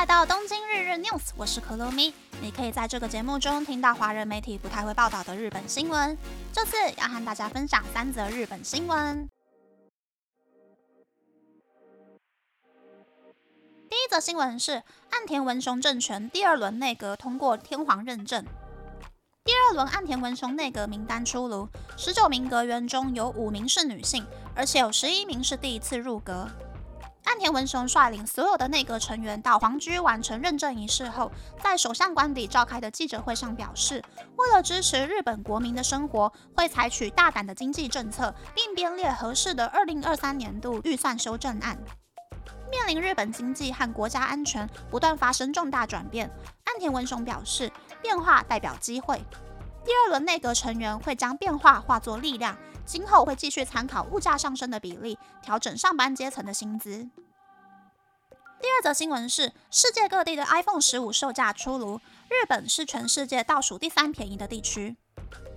来到东京日日 news，我是可露咪。你可以在这个节目中听到华人媒体不太会报道的日本新闻。这次要和大家分享三则日本新闻。第一则新闻是岸田文雄政权第二轮内阁通过天皇认证。第二轮岸田文雄内阁名单出炉，十九名阁员中有五名是女性，而且有十一名是第一次入阁。岸田文雄率领所有的内阁成员到皇居完成认证仪式后，在首相官邸召开的记者会上表示，为了支持日本国民的生活，会采取大胆的经济政策，并编列合适的二零二三年度预算修正案。面临日本经济和国家安全不断发生重大转变，岸田文雄表示，变化代表机会。第二轮内阁成员会将变化化作力量。今后会继续参考物价上升的比例，调整上班阶层的薪资。第二则新闻是，世界各地的 iPhone 十五售价出炉，日本是全世界倒数第三便宜的地区。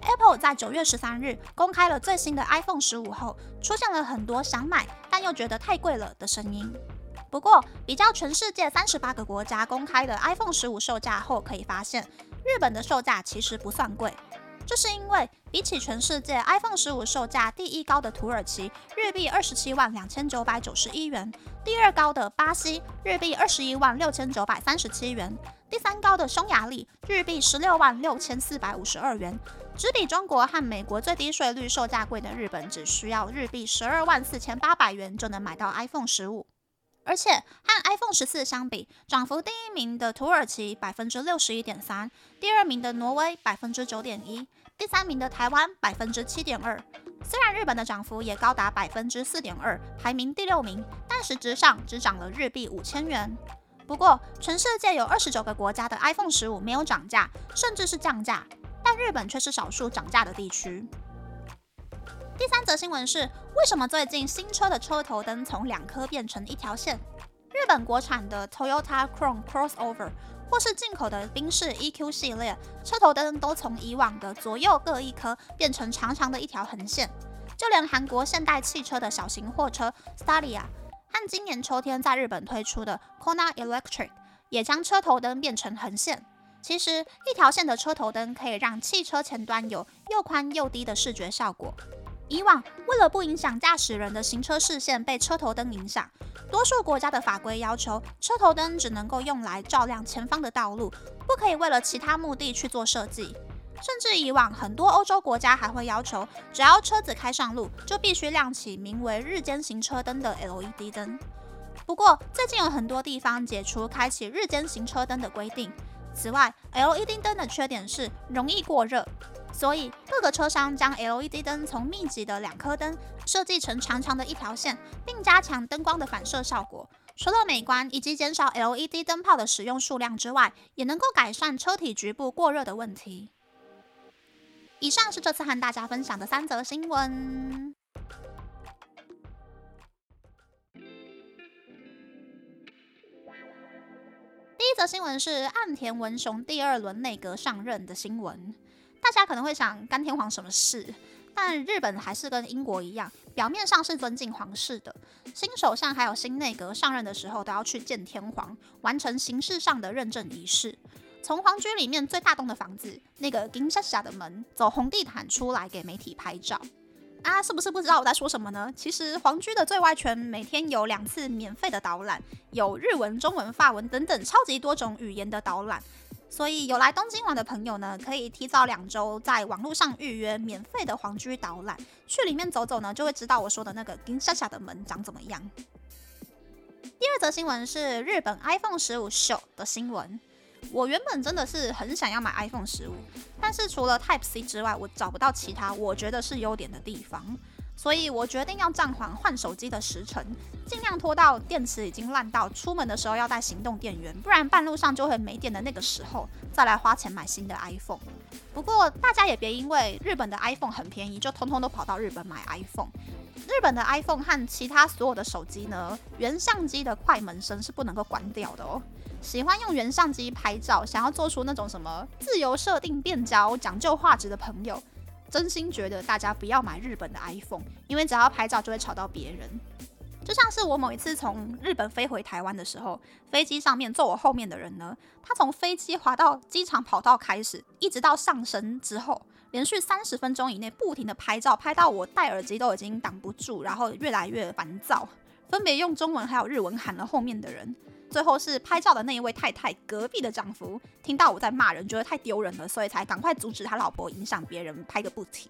Apple 在九月十三日公开了最新的 iPhone 十五后，出现了很多想买但又觉得太贵了的声音。不过，比较全世界三十八个国家公开的 iPhone 十五售价后，可以发现日本的售价其实不算贵。这是因为，比起全世界 iPhone 十五售价第一高的土耳其日币二十七万两千九百九十一元，第二高的巴西日币二十一万六千九百三十七元，第三高的匈牙利日币十六万六千四百五十二元，只比中国和美国最低税率售价贵的日本只需要日币十二万四千八百元就能买到 iPhone 十五。而且和 iPhone 十四相比，涨幅第一名的土耳其百分之六十一点三，第二名的挪威百分之九点一，第三名的台湾百分之七点二。虽然日本的涨幅也高达百分之四点二，排名第六名，但实质上只涨了日币五千元。不过，全世界有二十九个国家的 iPhone 十五没有涨价，甚至是降价，但日本却是少数涨价的地区。第三则新闻是，为什么最近新车的车头灯从两颗变成一条线？日本国产的 Toyota Crown Crossover 或是进口的宾士 EQ 系列车头灯都从以往的左右各一颗变成长长的一条横线。就连韩国现代汽车的小型货车 Stadia 和今年秋天在日本推出的 Kona Electric 也将车头灯变成横线。其实，一条线的车头灯可以让汽车前端有又宽又低的视觉效果。以往，为了不影响驾驶人的行车视线被车头灯影响，多数国家的法规要求车头灯只能够用来照亮前方的道路，不可以为了其他目的去做设计。甚至以往很多欧洲国家还会要求，只要车子开上路，就必须亮起名为“日间行车灯”的 LED 灯。不过，最近有很多地方解除开启日间行车灯的规定。此外，LED 灯的缺点是容易过热。所以各个车商将 LED 灯从密集的两颗灯设计成长长的一条线，并加强灯光的反射效果。除了美观以及减少 LED 灯泡的使用数量之外，也能够改善车体局部过热的问题。以上是这次和大家分享的三则新闻。第一则新闻是岸田文雄第二轮内阁上任的新闻。大家可能会想干天皇什么事？但日本还是跟英国一样，表面上是尊敬皇室的。新首相还有新内阁上任的时候，都要去见天皇，完成形式上的认证仪式。从皇居里面最大栋的房子那个金沙沙的门，走红地毯出来给媒体拍照。啊，是不是不知道我在说什么呢？其实皇居的最外圈每天有两次免费的导览，有日文、中文、法文等等超级多种语言的导览。所以有来东京玩的朋友呢，可以提早两周在网络上预约免费的皇居导览，去里面走走呢，就会知道我说的那个金沙沙的门长怎么样。第二则新闻是日本 iPhone 十五秀的新闻。我原本真的是很想要买 iPhone 十五，但是除了 Type C 之外，我找不到其他我觉得是优点的地方。所以我决定要暂缓换手机的时程，尽量拖到电池已经烂到出门的时候要带行动电源，不然半路上就会没电的那个时候再来花钱买新的 iPhone。不过大家也别因为日本的 iPhone 很便宜，就通通都跑到日本买 iPhone。日本的 iPhone 和其他所有的手机呢，原相机的快门声是不能够关掉的哦。喜欢用原相机拍照，想要做出那种什么自由设定变焦、讲究画质的朋友。真心觉得大家不要买日本的 iPhone，因为只要拍照就会吵到别人。就像是我某一次从日本飞回台湾的时候，飞机上面坐我后面的人呢，他从飞机滑到机场跑道开始，一直到上升之后，连续三十分钟以内不停的拍照，拍到我戴耳机都已经挡不住，然后越来越烦躁，分别用中文还有日文喊了后面的人。最后是拍照的那一位太太隔壁的丈夫听到我在骂人，觉得太丢人了，所以才赶快阻止他老婆影响别人拍个不停。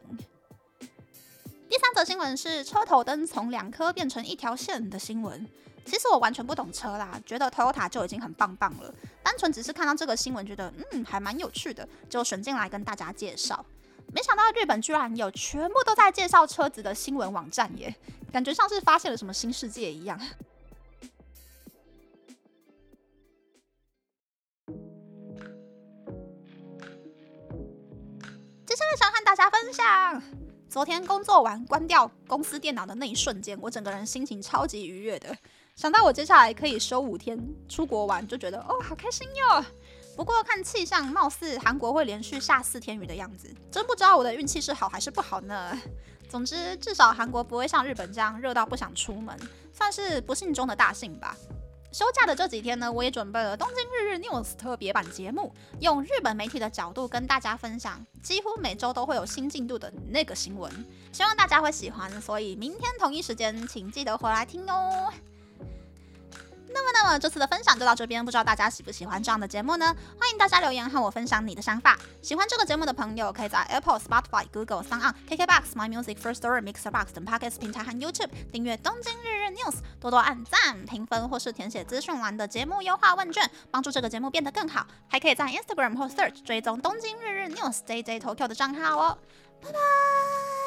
第三则新闻是车头灯从两颗变成一条线的新闻。其实我完全不懂车啦，觉得 Toyota 就已经很棒棒了。单纯只是看到这个新闻，觉得嗯还蛮有趣的，就选进来跟大家介绍。没想到日本居然有全部都在介绍车子的新闻网站耶，感觉像是发现了什么新世界一样。想和大家分享。昨天工作完，关掉公司电脑的那一瞬间，我整个人心情超级愉悦的。想到我接下来可以休五天出国玩，就觉得哦，好开心哟。不过看气象，貌似韩国会连续下四天雨的样子，真不知道我的运气是好还是不好呢。总之，至少韩国不会像日本这样热到不想出门，算是不幸中的大幸吧。休假的这几天呢，我也准备了东京日日 news 特别版节目，用日本媒体的角度跟大家分享，几乎每周都会有新进度的那个新闻，希望大家会喜欢。所以明天同一时间，请记得回来听哦。那么，那么这次的分享就到这边，不知道大家喜不喜欢这样的节目呢？欢迎大家留言和我分享你的想法。喜欢这个节目的朋友，可以在 Apple、Spotify、Google、s o n KKBox、My Music、First Story、Mixer Box 等 Podcast 平台和 YouTube 订阅《东京日日 News》，多多按赞、评分或是填写资讯栏的节目优化问卷，帮助这个节目变得更好。还可以在 Instagram 或 Search 追踪《东京日日 News》JJ Tokyo 的账号哦。拜拜。